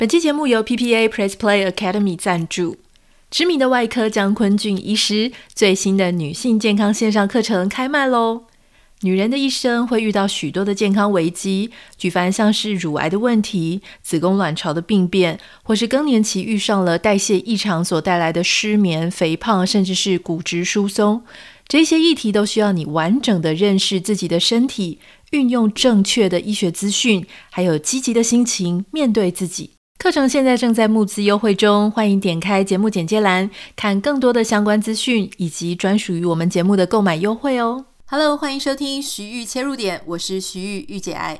本期节目由 PPA Press Play Academy 赞助，知名的外科江坤俊医师最新的女性健康线上课程开卖喽！女人的一生会遇到许多的健康危机，举凡像是乳癌的问题、子宫卵巢的病变，或是更年期遇上了代谢异常所带来的失眠、肥胖，甚至是骨质疏松，这些议题都需要你完整的认识自己的身体，运用正确的医学资讯，还有积极的心情面对自己。课程现在正在募资优惠中，欢迎点开节目简介栏看更多的相关资讯以及专属于我们节目的购买优惠哦。Hello，欢迎收听徐玉切入点，我是徐玉玉姐爱。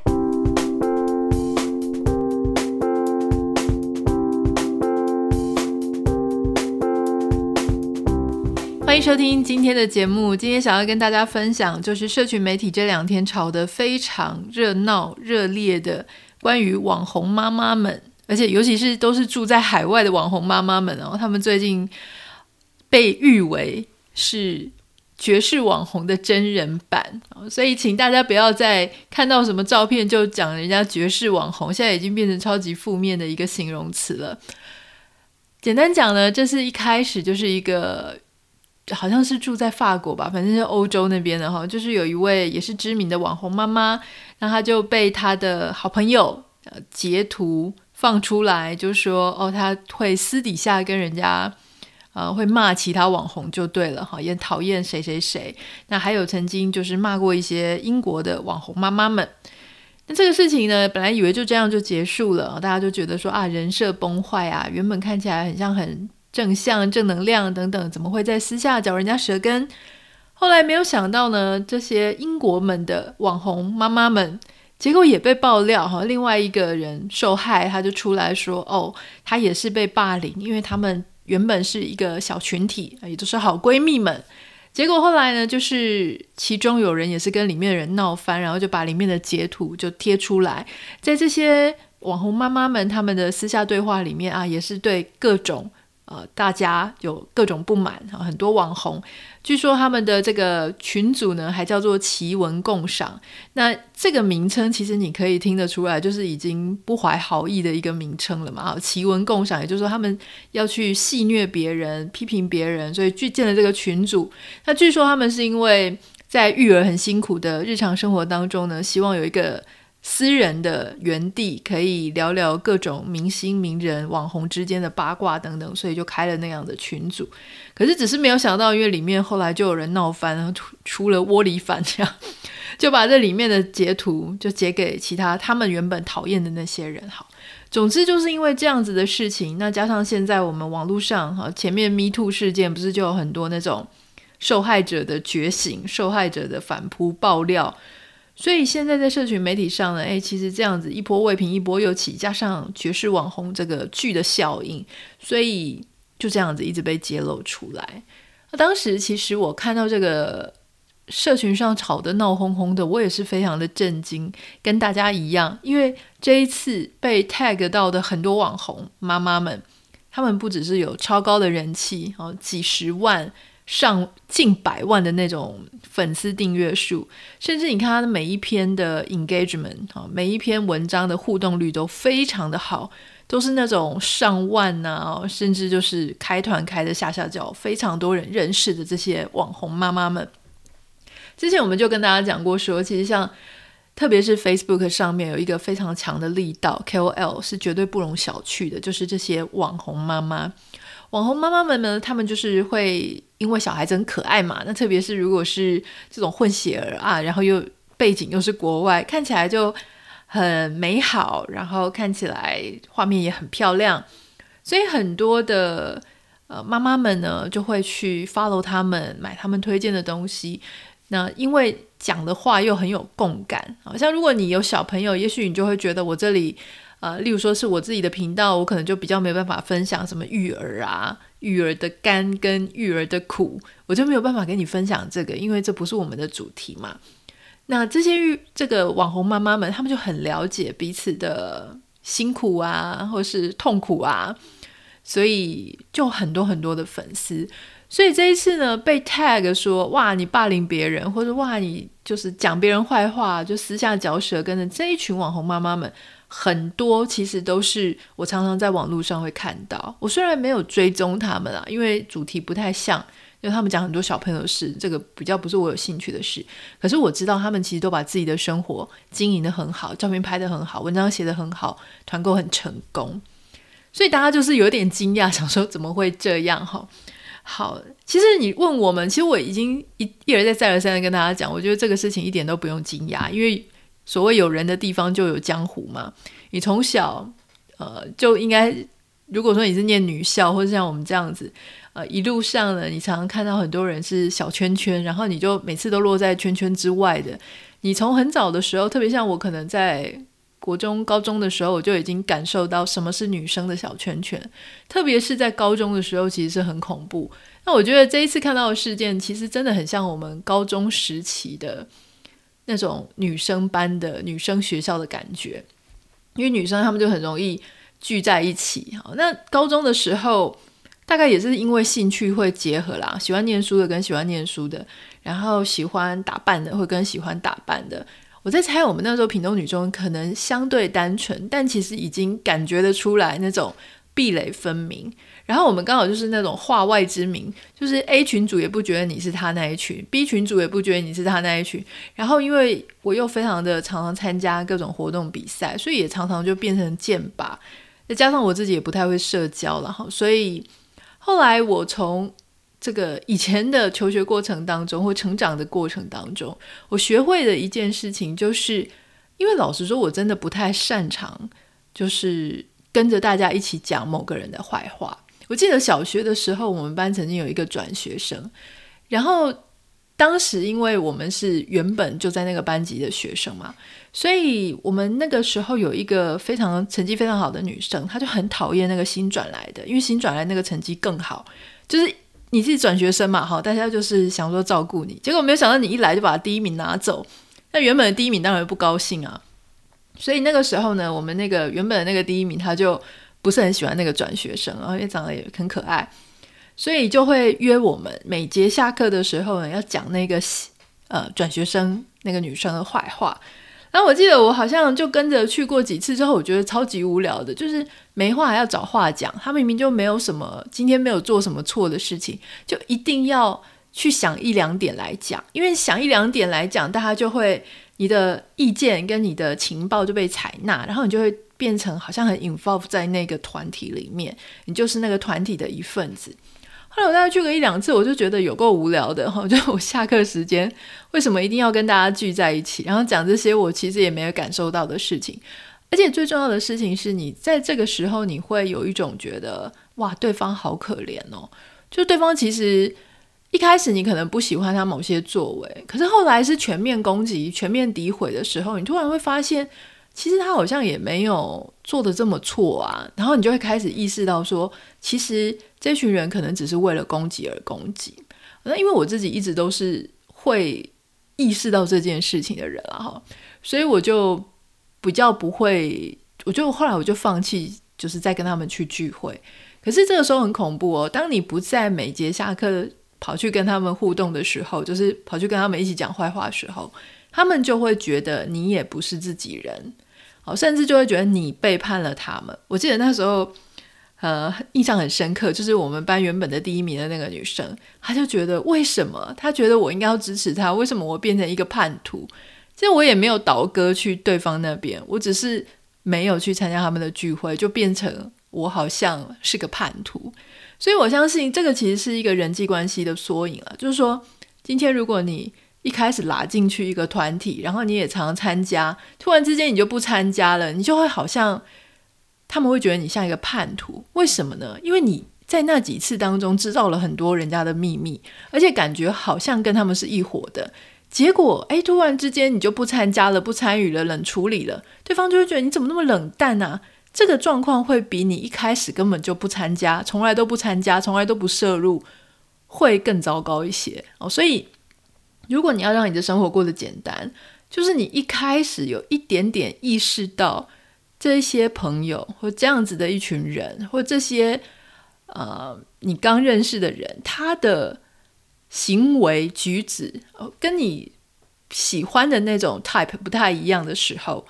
欢迎收听今天的节目，今天想要跟大家分享，就是社群媒体这两天炒得非常热闹、热烈的关于网红妈妈们。而且，尤其是都是住在海外的网红妈妈们哦，他们最近被誉为是绝世网红的真人版，所以请大家不要再看到什么照片就讲人家绝世网红，现在已经变成超级负面的一个形容词了。简单讲呢，这是一开始就是一个好像是住在法国吧，反正是欧洲那边的哈，就是有一位也是知名的网红妈妈，那她就被她的好朋友截图。放出来就说哦，他会私底下跟人家，呃，会骂其他网红就对了哈，也讨厌谁谁谁。那还有曾经就是骂过一些英国的网红妈妈们。那这个事情呢，本来以为就这样就结束了，大家就觉得说啊，人设崩坏啊，原本看起来很像很正向、正能量等等，怎么会在私下嚼人家舌根？后来没有想到呢，这些英国们的网红妈妈们。结果也被爆料哈，另外一个人受害，他就出来说：“哦，他也是被霸凌，因为他们原本是一个小群体，也都是好闺蜜们。结果后来呢，就是其中有人也是跟里面的人闹翻，然后就把里面的截图就贴出来，在这些网红妈妈们他们的私下对话里面啊，也是对各种。”呃，大家有各种不满，很多网红，据说他们的这个群组呢，还叫做奇文共赏。那这个名称其实你可以听得出来，就是已经不怀好意的一个名称了嘛。啊，奇文共赏，也就是说他们要去戏谑别人、批评别人，所以去建了这个群组。那据说他们是因为在育儿很辛苦的日常生活当中呢，希望有一个。私人的园地可以聊聊各种明星、名人、网红之间的八卦等等，所以就开了那样的群组。可是只是没有想到，因为里面后来就有人闹翻，然后出了窝里反，这样就把这里面的截图就截给其他他们原本讨厌的那些人。好，总之就是因为这样子的事情，那加上现在我们网络上哈，前面 Me Too 事件不是就有很多那种受害者的觉醒、受害者的反扑爆料。所以现在在社群媒体上呢，诶，其实这样子一波未平一波又起，加上爵士网红这个剧的效应，所以就这样子一直被揭露出来。那当时其实我看到这个社群上吵得闹哄哄的，我也是非常的震惊，跟大家一样，因为这一次被 tag 到的很多网红妈妈们，他们不只是有超高的人气，哦，几十万。上近百万的那种粉丝订阅数，甚至你看他的每一篇的 engagement 啊，每一篇文章的互动率都非常的好，都是那种上万啊，甚至就是开团开的下下叫，非常多人认识的这些网红妈妈们。之前我们就跟大家讲过说，其实像特别是 Facebook 上面有一个非常强的力道，KOL 是绝对不容小觑的，就是这些网红妈妈。网红妈妈们呢，他们就是会因为小孩子很可爱嘛，那特别是如果是这种混血儿啊，然后又背景又是国外，看起来就很美好，然后看起来画面也很漂亮，所以很多的呃妈妈们呢就会去 follow 他们，买他们推荐的东西。那因为讲的话又很有共感，好像如果你有小朋友，也许你就会觉得我这里。呃，例如说是我自己的频道，我可能就比较没有办法分享什么育儿啊、育儿的甘跟育儿的苦，我就没有办法跟你分享这个，因为这不是我们的主题嘛。那这些育这个网红妈妈们，他们就很了解彼此的辛苦啊，或是痛苦啊，所以就很多很多的粉丝。所以这一次呢，被 tag 说哇，你霸凌别人，或者哇，你就是讲别人坏话，就私下嚼舌根的这一群网红妈妈们。很多其实都是我常常在网络上会看到。我虽然没有追踪他们啊，因为主题不太像，因为他们讲很多小朋友的事，这个比较不是我有兴趣的事。可是我知道他们其实都把自己的生活经营得很好，照片拍得很好，文章写得很好，团购很成功。所以大家就是有点惊讶，想说怎么会这样哈？好，其实你问我们，其实我已经一一而再再而三的跟大家讲，我觉得这个事情一点都不用惊讶，因为。所谓有人的地方就有江湖嘛。你从小，呃，就应该，如果说你是念女校，或者像我们这样子，呃，一路上呢，你常常看到很多人是小圈圈，然后你就每次都落在圈圈之外的。你从很早的时候，特别像我，可能在国中、高中的时候，我就已经感受到什么是女生的小圈圈，特别是在高中的时候，其实是很恐怖。那我觉得这一次看到的事件，其实真的很像我们高中时期的。那种女生班的女生学校的感觉，因为女生她们就很容易聚在一起。好，那高中的时候，大概也是因为兴趣会结合啦，喜欢念书的跟喜欢念书的，然后喜欢打扮的会跟喜欢打扮的。我在猜，我们那时候屏东女中可能相对单纯，但其实已经感觉得出来那种壁垒分明。然后我们刚好就是那种化外之名，就是 A 群组也不觉得你是他那一群，B 群组也不觉得你是他那一群。然后因为我又非常的常常参加各种活动比赛，所以也常常就变成剑靶。再加上我自己也不太会社交了哈，所以后来我从这个以前的求学过程当中或成长的过程当中，我学会的一件事情就是，因为老实说，我真的不太擅长，就是跟着大家一起讲某个人的坏话。我记得小学的时候，我们班曾经有一个转学生，然后当时因为我们是原本就在那个班级的学生嘛，所以我们那个时候有一个非常成绩非常好的女生，她就很讨厌那个新转来的，因为新转来那个成绩更好，就是你自己转学生嘛，好，大家就是想说照顾你，结果没有想到你一来就把第一名拿走，那原本的第一名当然不高兴啊，所以那个时候呢，我们那个原本的那个第一名他就。不是很喜欢那个转学生，然后也长得也很可爱，所以就会约我们每节下课的时候呢，要讲那个呃转学生那个女生的坏话。然后我记得我好像就跟着去过几次之后，我觉得超级无聊的，就是没话还要找话讲。他明明就没有什么，今天没有做什么错的事情，就一定要去想一两点来讲，因为想一两点来讲，大家就会你的意见跟你的情报就被采纳，然后你就会。变成好像很 involve 在那个团体里面，你就是那个团体的一份子。后来我大概聚个一两次，我就觉得有够无聊的哈。就我下课时间，为什么一定要跟大家聚在一起，然后讲这些我其实也没有感受到的事情？而且最重要的事情是你在这个时候，你会有一种觉得哇，对方好可怜哦。就对方其实一开始你可能不喜欢他某些作为，可是后来是全面攻击、全面诋毁的时候，你突然会发现。其实他好像也没有做得这么错啊，然后你就会开始意识到说，其实这群人可能只是为了攻击而攻击。那因为我自己一直都是会意识到这件事情的人了哈，所以我就比较不会，我就后来我就放弃，就是再跟他们去聚会。可是这个时候很恐怖哦，当你不在每节下课跑去跟他们互动的时候，就是跑去跟他们一起讲坏话的时候。他们就会觉得你也不是自己人，好，甚至就会觉得你背叛了他们。我记得那时候，呃，印象很深刻，就是我们班原本的第一名的那个女生，她就觉得为什么？她觉得我应该要支持她，为什么我变成一个叛徒？其实我也没有倒戈去对方那边，我只是没有去参加他们的聚会，就变成我好像是个叛徒。所以我相信这个其实是一个人际关系的缩影了，就是说，今天如果你。一开始拉进去一个团体，然后你也常参加，突然之间你就不参加了，你就会好像他们会觉得你像一个叛徒。为什么呢？因为你在那几次当中知道了很多人家的秘密，而且感觉好像跟他们是一伙的。结果，哎，突然之间你就不参加了，不参与了，冷处理了，对方就会觉得你怎么那么冷淡啊？这个状况会比你一开始根本就不参加，从来都不参加，从来都不摄入，会更糟糕一些哦。所以。如果你要让你的生活过得简单，就是你一开始有一点点意识到这些朋友或这样子的一群人，或这些呃你刚认识的人，他的行为举止跟你喜欢的那种 type 不太一样的时候，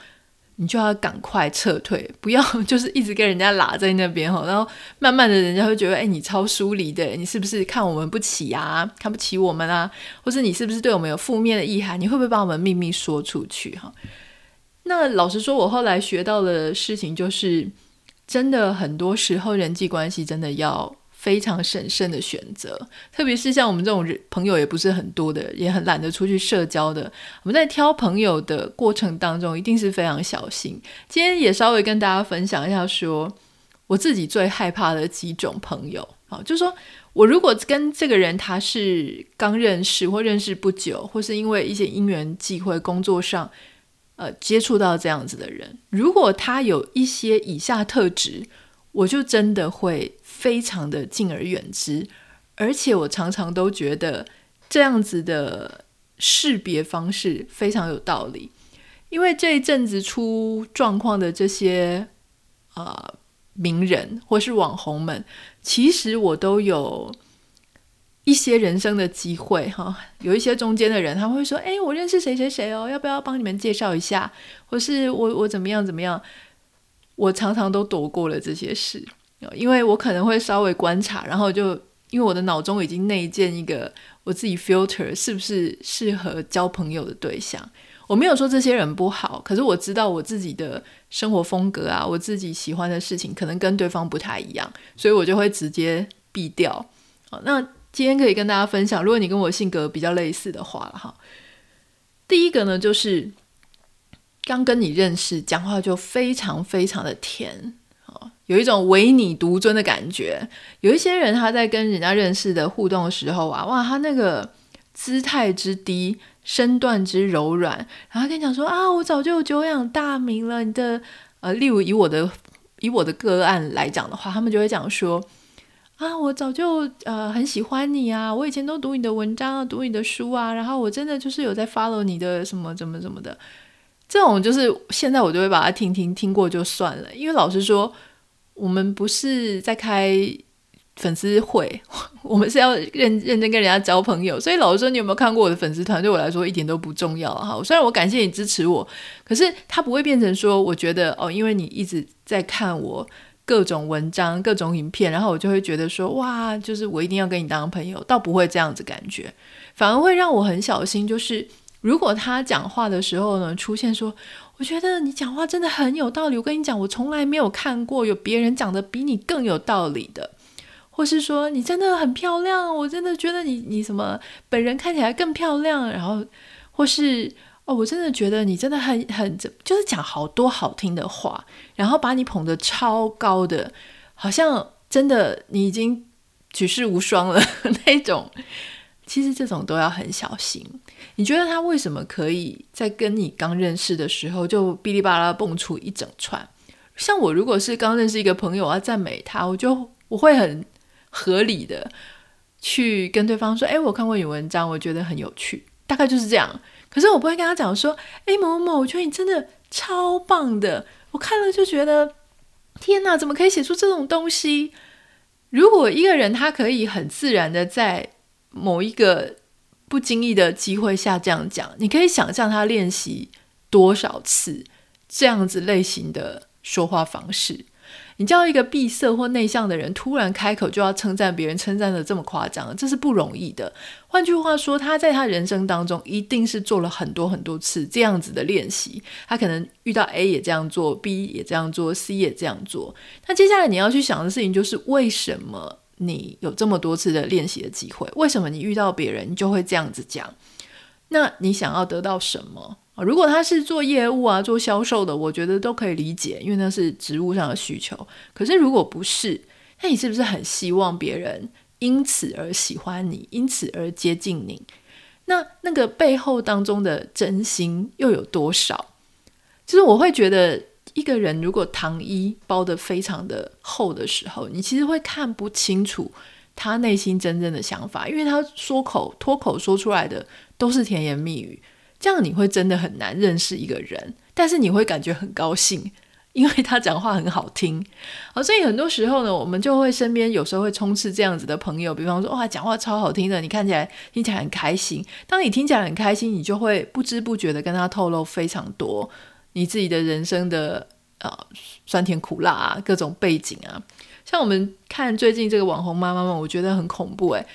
你就要赶快撤退，不要 就是一直跟人家拉在那边哈，然后慢慢的人家会觉得，哎，你超疏离的，你是不是看我们不起啊？看不起我们啊？或是你是不是对我们有负面的意涵？你会不会把我们秘密说出去哈？那老实说，我后来学到的事情就是，真的很多时候人际关系真的要。非常审慎的选择，特别是像我们这种朋友也不是很多的，也很懒得出去社交的。我们在挑朋友的过程当中，一定是非常小心。今天也稍微跟大家分享一下说，我自己最害怕的几种朋友啊，就是说我如果跟这个人他是刚认识或认识不久，或是因为一些因缘际会工作上呃接触到这样子的人，如果他有一些以下特质，我就真的会。非常的敬而远之，而且我常常都觉得这样子的识别方式非常有道理。因为这一阵子出状况的这些呃名人或是网红们，其实我都有一些人生的机会哈。有一些中间的人，他会说：“哎，我认识谁谁谁哦，要不要帮你们介绍一下？”或是我我怎么样怎么样？我常常都躲过了这些事。因为我可能会稍微观察，然后就因为我的脑中已经内建一个我自己 filter 是不是适合交朋友的对象。我没有说这些人不好，可是我知道我自己的生活风格啊，我自己喜欢的事情可能跟对方不太一样，所以我就会直接避掉。好，那今天可以跟大家分享，如果你跟我性格比较类似的话哈。第一个呢，就是刚跟你认识，讲话就非常非常的甜。有一种唯你独尊的感觉。有一些人他在跟人家认识的互动的时候啊，哇，他那个姿态之低，身段之柔软，然后跟你讲说啊，我早就久仰大名了。你的呃，例如以我的以我的个案来讲的话，他们就会讲说啊，我早就呃很喜欢你啊，我以前都读你的文章啊，读你的书啊，然后我真的就是有在 follow 你的什么怎么怎么的。这种就是现在我就会把它听听听过就算了，因为老实说。我们不是在开粉丝会，我们是要认认真跟人家交朋友。所以老实说，你有没有看过我的粉丝团？对我来说一点都不重要哈。虽然我感谢你支持我，可是它不会变成说，我觉得哦，因为你一直在看我各种文章、各种影片，然后我就会觉得说，哇，就是我一定要跟你当朋友，倒不会这样子感觉，反而会让我很小心。就是如果他讲话的时候呢，出现说。我觉得你讲话真的很有道理。我跟你讲，我从来没有看过有别人讲的比你更有道理的，或是说你真的很漂亮，我真的觉得你你什么本人看起来更漂亮。然后或是哦，我真的觉得你真的很很就是讲好多好听的话，然后把你捧得超高的，好像真的你已经举世无双了 那种。其实这种都要很小心。你觉得他为什么可以在跟你刚认识的时候就哔哩吧啦蹦出一整串？像我如果是刚认识一个朋友，我要赞美他，我就我会很合理的去跟对方说：“哎，我看过你文章，我觉得很有趣。”大概就是这样。可是我不会跟他讲说：“哎，某某某，我觉得你真的超棒的，我看了就觉得天哪，怎么可以写出这种东西？”如果一个人他可以很自然的在某一个不经意的机会下这样讲，你可以想象他练习多少次这样子类型的说话方式。你叫一个闭塞或内向的人突然开口就要称赞别人，称赞的这么夸张，这是不容易的。换句话说，他在他人生当中一定是做了很多很多次这样子的练习。他可能遇到 A 也这样做，B 也这样做，C 也这样做。那接下来你要去想的事情就是为什么？你有这么多次的练习的机会，为什么你遇到别人就会这样子讲？那你想要得到什么？如果他是做业务啊、做销售的，我觉得都可以理解，因为那是职务上的需求。可是如果不是，那你是不是很希望别人因此而喜欢你，因此而接近你？那那个背后当中的真心又有多少？其实我会觉得。一个人如果糖衣包得非常的厚的时候，你其实会看不清楚他内心真正的想法，因为他说口脱口说出来的都是甜言蜜语，这样你会真的很难认识一个人。但是你会感觉很高兴，因为他讲话很好听。好，所以很多时候呢，我们就会身边有时候会充斥这样子的朋友，比方说哇，讲话超好听的，你看起来听起来很开心。当你听起来很开心，你就会不知不觉的跟他透露非常多。你自己的人生的呃酸甜苦辣啊，各种背景啊。像我们看最近这个网红妈妈们，我觉得很恐怖诶，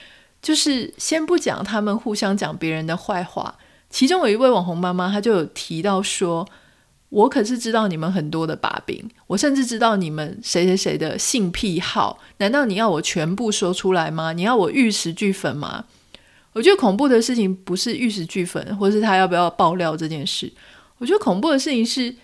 就是先不讲他们互相讲别人的坏话，其中有一位网红妈妈，她就有提到说。我可是知道你们很多的把柄，我甚至知道你们谁谁谁的性癖好。难道你要我全部说出来吗？你要我玉石俱焚吗？我觉得恐怖的事情不是玉石俱焚，或是他要不要爆料这件事。我觉得恐怖的事情是，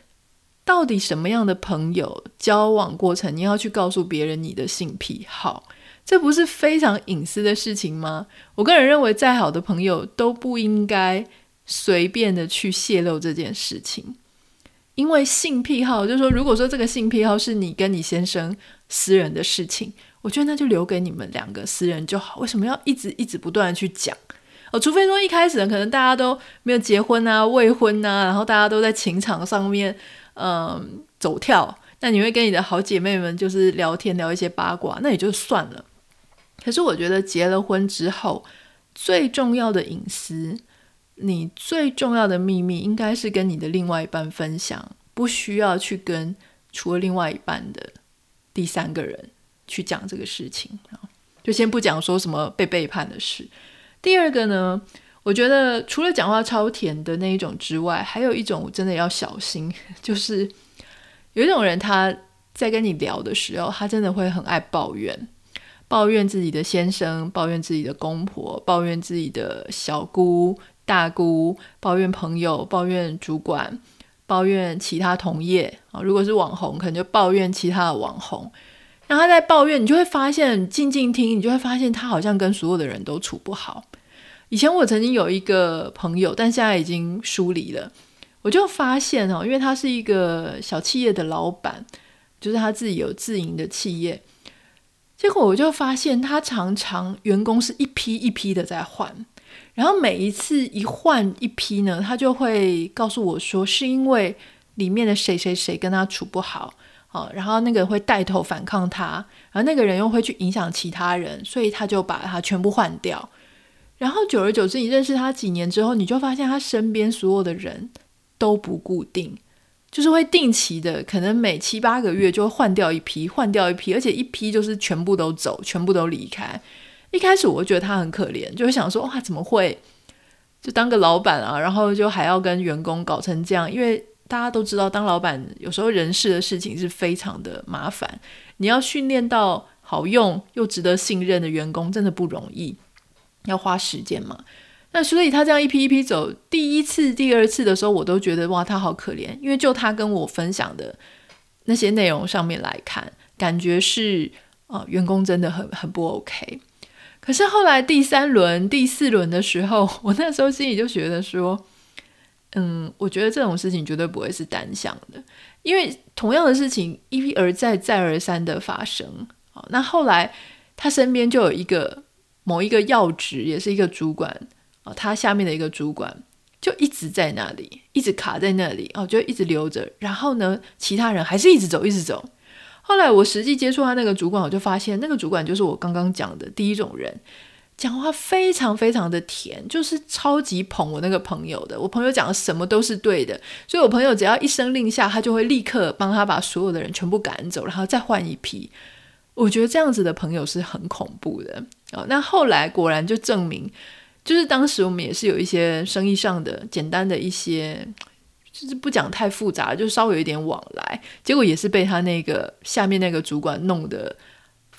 到底什么样的朋友交往过程，你要去告诉别人你的性癖好，这不是非常隐私的事情吗？我个人认为，再好的朋友都不应该随便的去泄露这件事情。因为性癖好，就是说，如果说这个性癖好是你跟你先生私人的事情，我觉得那就留给你们两个私人就好。为什么要一直一直不断的去讲？哦，除非说一开始呢可能大家都没有结婚啊、未婚啊，然后大家都在情场上面嗯走跳，那你会跟你的好姐妹们就是聊天聊一些八卦，那也就算了。可是我觉得结了婚之后，最重要的隐私。你最重要的秘密应该是跟你的另外一半分享，不需要去跟除了另外一半的第三个人去讲这个事情啊。就先不讲说什么被背叛的事。第二个呢，我觉得除了讲话超甜的那一种之外，还有一种真的要小心，就是有一种人他在跟你聊的时候，他真的会很爱抱怨，抱怨自己的先生，抱怨自己的公婆，抱怨自己的小姑。大姑抱怨朋友，抱怨主管，抱怨其他同业啊。如果是网红，可能就抱怨其他的网红。然后他在抱怨，你就会发现，静静听，你就会发现他好像跟所有的人都处不好。以前我曾经有一个朋友，但现在已经疏离了。我就发现哦，因为他是一个小企业的老板，就是他自己有自营的企业。结果我就发现，他常常员工是一批一批的在换。然后每一次一换一批呢，他就会告诉我说，是因为里面的谁谁谁跟他处不好，哦，然后那个会带头反抗他，然后那个人又会去影响其他人，所以他就把他全部换掉。然后久而久之，你认识他几年之后，你就发现他身边所有的人都不固定，就是会定期的，可能每七八个月就会换掉一批，换掉一批，而且一批就是全部都走，全部都离开。一开始我觉得他很可怜，就会想说哇，怎么会就当个老板啊，然后就还要跟员工搞成这样？因为大家都知道，当老板有时候人事的事情是非常的麻烦，你要训练到好用又值得信任的员工，真的不容易，要花时间嘛。那所以他这样一批一批走，第一次、第二次的时候，我都觉得哇，他好可怜，因为就他跟我分享的那些内容上面来看，感觉是啊、呃，员工真的很很不 OK。可是后来第三轮、第四轮的时候，我那时候心里就觉得说，嗯，我觉得这种事情绝对不会是单向的，因为同样的事情一而再、再而三的发生。好，那后来他身边就有一个某一个要职，也是一个主管啊，他下面的一个主管就一直在那里，一直卡在那里哦，就一直留着。然后呢，其他人还是一直走，一直走。后来我实际接触他那个主管，我就发现那个主管就是我刚刚讲的第一种人，讲话非常非常的甜，就是超级捧我那个朋友的。我朋友讲的什么都是对的，所以我朋友只要一声令下，他就会立刻帮他把所有的人全部赶走，然后再换一批。我觉得这样子的朋友是很恐怖的啊。那后来果然就证明，就是当时我们也是有一些生意上的简单的一些。就是不讲太复杂，就稍微有一点往来，结果也是被他那个下面那个主管弄得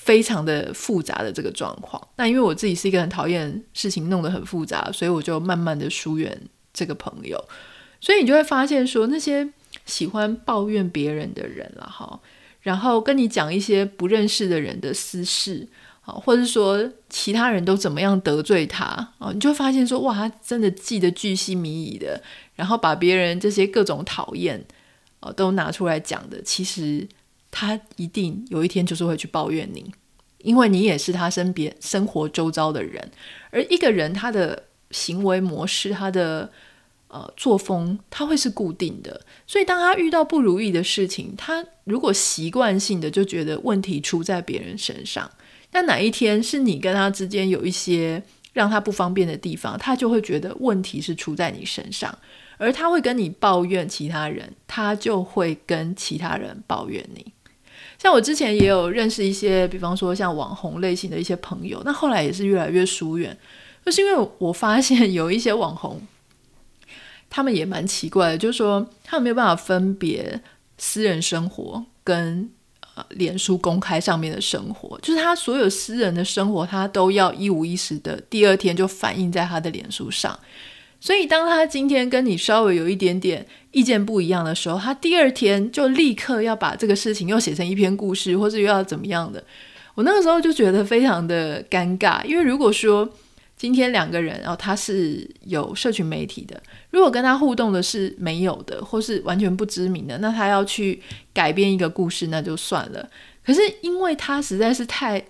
非常的复杂的这个状况。那因为我自己是一个很讨厌事情弄得很复杂，所以我就慢慢的疏远这个朋友。所以你就会发现说，那些喜欢抱怨别人的人了哈，然后跟你讲一些不认识的人的私事。或者说其他人都怎么样得罪他，哦，你就会发现说，哇，他真的记得巨细靡遗的，然后把别人这些各种讨厌，哦，都拿出来讲的。其实他一定有一天就是会去抱怨你，因为你也是他身边生活周遭的人。而一个人他的行为模式，他的呃作风，他会是固定的。所以当他遇到不如意的事情，他如果习惯性的就觉得问题出在别人身上。但哪一天是你跟他之间有一些让他不方便的地方，他就会觉得问题是出在你身上。而他会跟你抱怨其他人，他就会跟其他人抱怨你。像我之前也有认识一些，比方说像网红类型的一些朋友，那后来也是越来越疏远，就是因为我发现有一些网红，他们也蛮奇怪的，就是说他们没有办法分别私人生活跟呃脸书公开上面的生活，就是他所有私人的生活，他都要一五一十的第二天就反映在他的脸书上。所以，当他今天跟你稍微有一点点意见不一样的时候，他第二天就立刻要把这个事情又写成一篇故事，或是又要怎么样的。我那个时候就觉得非常的尴尬，因为如果说今天两个人，然后他是有社群媒体的，如果跟他互动的是没有的，或是完全不知名的，那他要去改编一个故事，那就算了。可是因为他实在是太。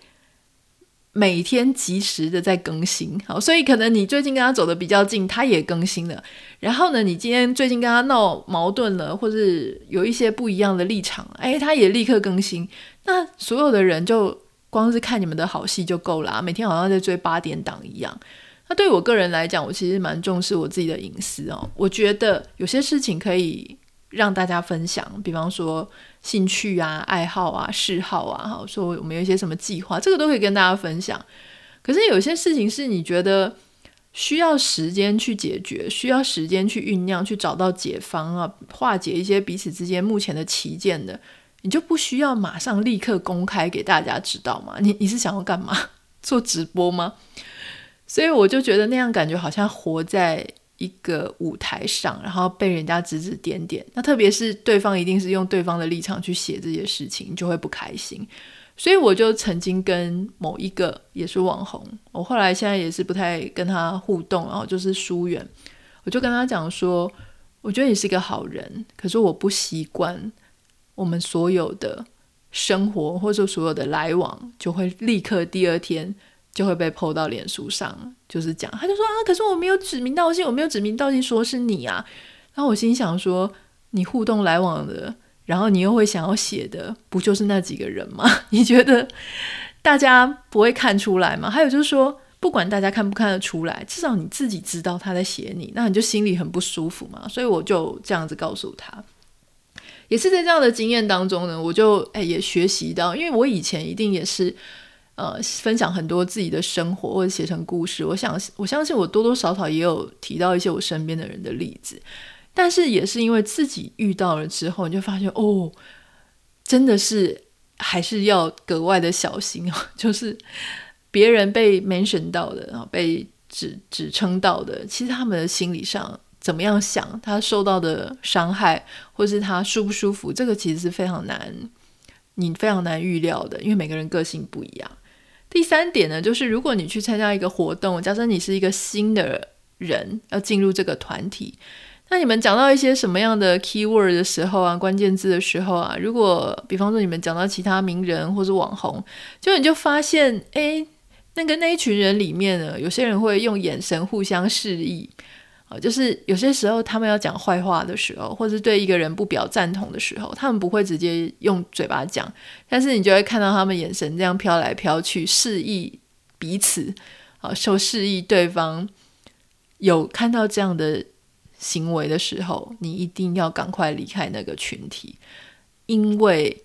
每天及时的在更新，好，所以可能你最近跟他走得比较近，他也更新了。然后呢，你今天最近跟他闹矛盾了，或是有一些不一样的立场，哎，他也立刻更新。那所有的人就光是看你们的好戏就够了，每天好像在追八点档一样。那对我个人来讲，我其实蛮重视我自己的隐私哦。我觉得有些事情可以让大家分享，比方说。兴趣啊、爱好啊、嗜好啊，哈，说我们有一些什么计划，这个都可以跟大家分享。可是有些事情是你觉得需要时间去解决，需要时间去酝酿，去找到解方啊，化解一些彼此之间目前的歧见的，你就不需要马上立刻公开给大家知道吗？你你是想要干嘛？做直播吗？所以我就觉得那样感觉好像活在。一个舞台上，然后被人家指指点点，那特别是对方一定是用对方的立场去写这些事情，就会不开心。所以我就曾经跟某一个也是网红，我后来现在也是不太跟他互动，然后就是疏远。我就跟他讲说，我觉得你是一个好人，可是我不习惯我们所有的生活或者所有的来往，就会立刻第二天。就会被 po 到脸书上，就是讲，他就说啊，可是我没有指名道姓，我没有指名道姓说是你啊。然后我心想说，你互动来往的，然后你又会想要写的，不就是那几个人吗？你觉得大家不会看出来吗？还有就是说，不管大家看不看得出来，至少你自己知道他在写你，那你就心里很不舒服嘛。所以我就这样子告诉他，也是在这样的经验当中呢，我就哎也学习到，因为我以前一定也是。呃，分享很多自己的生活或者写成故事，我想我相信我多多少少也有提到一些我身边的人的例子，但是也是因为自己遇到了之后，你就发现哦，真的是还是要格外的小心哦。就是别人被 mention 到的啊，被指指称到的，其实他们的心理上怎么样想，他受到的伤害，或是他舒不舒服，这个其实是非常难，你非常难预料的，因为每个人个性不一样。第三点呢，就是如果你去参加一个活动，假设你是一个新的人要进入这个团体，那你们讲到一些什么样的 keyword 的时候啊，关键字的时候啊，如果比方说你们讲到其他名人或者网红，就你就发现，诶，那个那一群人里面呢，有些人会用眼神互相示意。就是有些时候他们要讲坏话的时候，或是对一个人不表赞同的时候，他们不会直接用嘴巴讲，但是你就会看到他们眼神这样飘来飘去，示意彼此，啊，说示意对方有看到这样的行为的时候，你一定要赶快离开那个群体，因为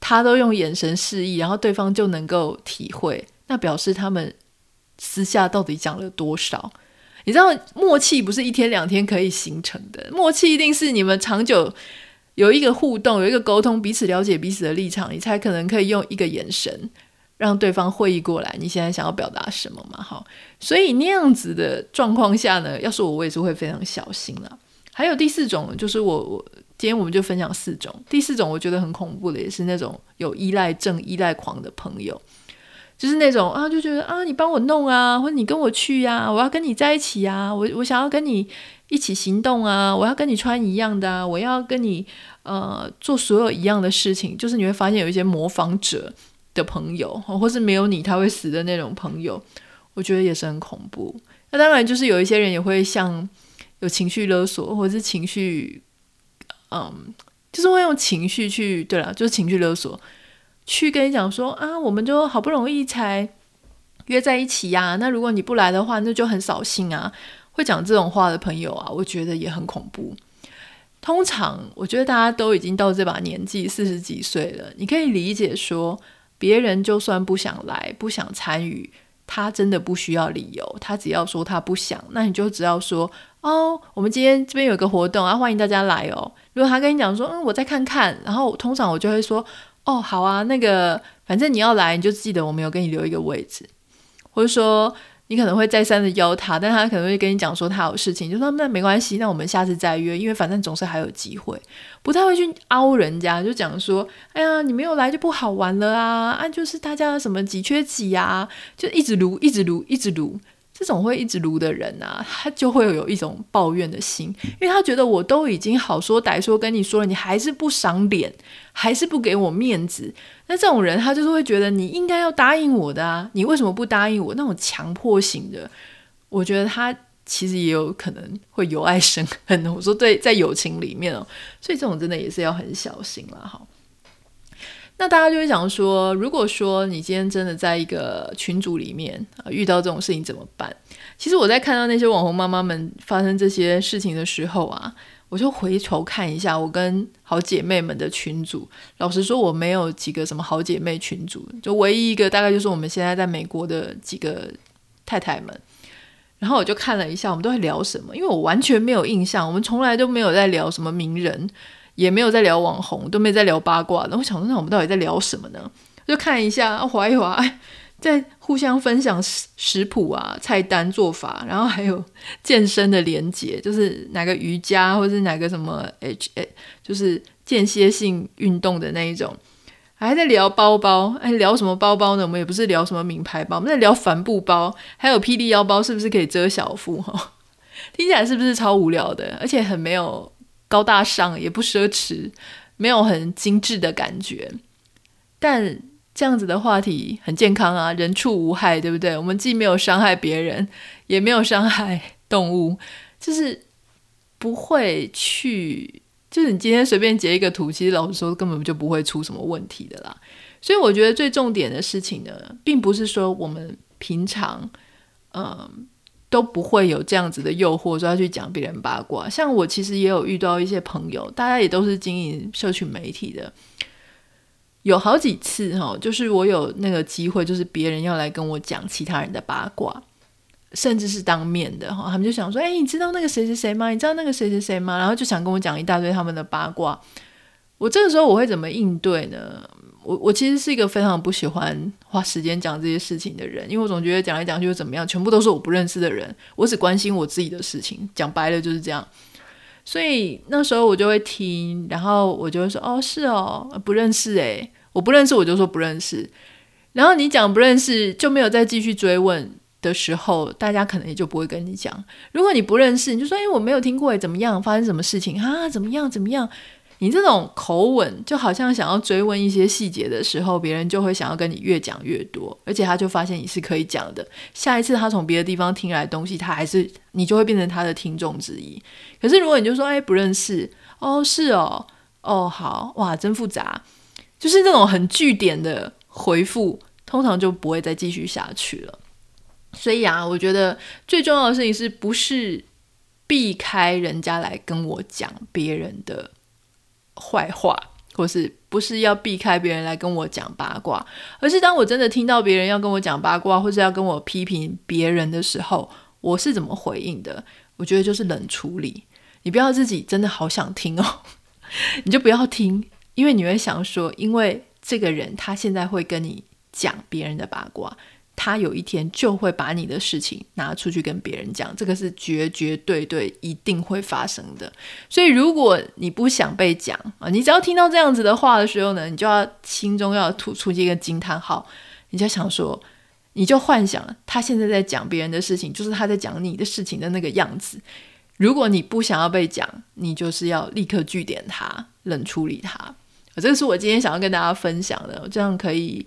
他都用眼神示意，然后对方就能够体会，那表示他们私下到底讲了多少。你知道默契不是一天两天可以形成的，默契一定是你们长久有一个互动，有一个沟通，彼此了解彼此的立场，你才可能可以用一个眼神让对方会意过来，你现在想要表达什么嘛？好，所以那样子的状况下呢，要是我，我也是会非常小心了。还有第四种，就是我我今天我们就分享四种，第四种我觉得很恐怖的，也是那种有依赖症、依赖狂的朋友。就是那种啊，就觉得啊，你帮我弄啊，或者你跟我去呀、我要跟你在一起呀、我我想要跟你一起行动啊，我要跟你穿一样的啊，我要跟你呃做所有一样的事情。就是你会发现有一些模仿者的朋友，或是没有你他会死的那种朋友，我觉得也是很恐怖。那当然，就是有一些人也会像有情绪勒索，或者是情绪，嗯，就是会用情绪去，对了，就是情绪勒索。去跟你讲说啊，我们就好不容易才约在一起呀，那如果你不来的话，那就很扫兴啊。会讲这种话的朋友啊，我觉得也很恐怖。通常我觉得大家都已经到这把年纪，四十几岁了，你可以理解说，别人就算不想来，不想参与，他真的不需要理由，他只要说他不想，那你就只要说哦，我们今天这边有个活动啊，欢迎大家来哦。如果他跟你讲说，嗯，我再看看，然后通常我就会说，哦，好啊，那个反正你要来，你就记得我们有给你留一个位置，或者说。你可能会再三的邀他，但他可能会跟你讲说他有事情，就说那没关系，那我们下次再约，因为反正总是还有机会，不太会去凹人家，就讲说，哎呀，你没有来就不好玩了啊，啊，就是大家什么几缺几啊，就一直撸，一直撸，一直撸。这种会一直撸的人啊，他就会有一种抱怨的心，因为他觉得我都已经好说歹说跟你说了，你还是不赏脸，还是不给我面子。那这种人，他就是会觉得你应该要答应我的啊，你为什么不答应我？那种强迫型的，我觉得他其实也有可能会由爱生恨。我说对，在友情里面哦，所以这种真的也是要很小心了哈。那大家就会想说，如果说你今天真的在一个群组里面啊，遇到这种事情怎么办？其实我在看到那些网红妈妈们发生这些事情的时候啊，我就回头看一下我跟好姐妹们的群组。老实说，我没有几个什么好姐妹群组，就唯一一个大概就是我们现在在美国的几个太太们。然后我就看了一下，我们都在聊什么，因为我完全没有印象，我们从来都没有在聊什么名人。也没有在聊网红，都没在聊八卦。然后我想说，那我们到底在聊什么呢？就看一下，划一划，在互相分享食食谱啊、菜单做法，然后还有 健身的连结，就是哪个瑜伽或者是哪个什么 H，就是间歇性运动的那一种。还在聊包包，哎，聊什么包包呢？我们也不是聊什么名牌包，我们在聊帆布包，还有霹雳腰包是不是可以遮小腹？哈，听起来是不是超无聊的？而且很没有。高大上也不奢侈，没有很精致的感觉，但这样子的话题很健康啊，人畜无害，对不对？我们既没有伤害别人，也没有伤害动物，就是不会去，就是你今天随便截一个图，其实老实说根本就不会出什么问题的啦。所以我觉得最重点的事情呢，并不是说我们平常，嗯。都不会有这样子的诱惑，说要去讲别人八卦。像我其实也有遇到一些朋友，大家也都是经营社群媒体的，有好几次哈，就是我有那个机会，就是别人要来跟我讲其他人的八卦，甚至是当面的哈，他们就想说：“哎，你知道那个谁谁谁吗？你知道那个谁谁谁吗？”然后就想跟我讲一大堆他们的八卦。我这个时候我会怎么应对呢？我我其实是一个非常不喜欢花时间讲这些事情的人，因为我总觉得讲来讲去又怎么样，全部都是我不认识的人，我只关心我自己的事情，讲白了就是这样。所以那时候我就会听，然后我就会说：“哦，是哦，不认识诶，我不认识，我就说不认识。”然后你讲不认识就没有再继续追问的时候，大家可能也就不会跟你讲。如果你不认识，你就说：“诶，我没有听过诶，怎么样？发生什么事情啊？怎么样？怎么样？”你这种口吻，就好像想要追问一些细节的时候，别人就会想要跟你越讲越多，而且他就发现你是可以讲的。下一次他从别的地方听来东西，他还是你就会变成他的听众之一。可是如果你就说，哎，不认识，哦，是哦，哦，好，哇，真复杂，就是那种很句点的回复，通常就不会再继续下去了。所以啊，我觉得最重要的事情是不是避开人家来跟我讲别人的。坏话，或是不是要避开别人来跟我讲八卦，而是当我真的听到别人要跟我讲八卦，或是要跟我批评别人的时候，我是怎么回应的？我觉得就是冷处理。你不要自己真的好想听哦，你就不要听，因为你会想说，因为这个人他现在会跟你讲别人的八卦。他有一天就会把你的事情拿出去跟别人讲，这个是绝绝对对一定会发生的。所以，如果你不想被讲啊，你只要听到这样子的话的时候呢，你就要心中要吐出一个惊叹号，你就想说，你就幻想他现在在讲别人的事情，就是他在讲你的事情的那个样子。如果你不想要被讲，你就是要立刻据点他，冷处理他。这个是我今天想要跟大家分享的，这样可以。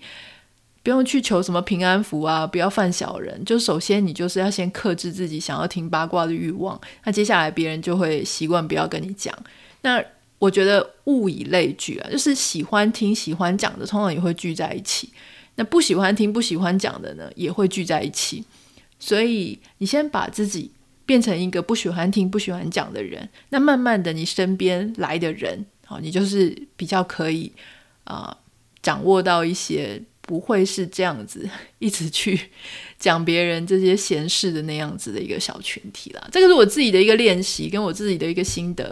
不用去求什么平安符啊！不要犯小人。就首先你就是要先克制自己想要听八卦的欲望。那接下来别人就会习惯不要跟你讲。那我觉得物以类聚啊，就是喜欢听、喜欢讲的，通常也会聚在一起。那不喜欢听、不喜欢讲的呢，也会聚在一起。所以你先把自己变成一个不喜欢听、不喜欢讲的人，那慢慢的，你身边来的人，好，你就是比较可以啊、掌握到一些不会是这样子 一直去 讲别人这些闲事的那样子的一个小群体啦。这个是我自己的一个练习，跟我自己的一个心得，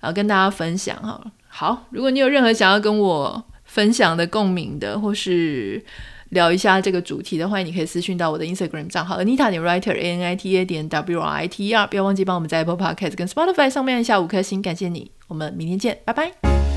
然后跟大家分享哈。好，如果你有任何想要跟我分享的、共鸣的，或是聊一下这个主题的话，你可以私讯到我的 Instagram 账号 Anita 点 Writer A N I T A 点 W R I T E R，不要忘记帮我们在 Apple Podcast 跟 Spotify 上面下五颗星，感谢你。我们明天见，拜拜。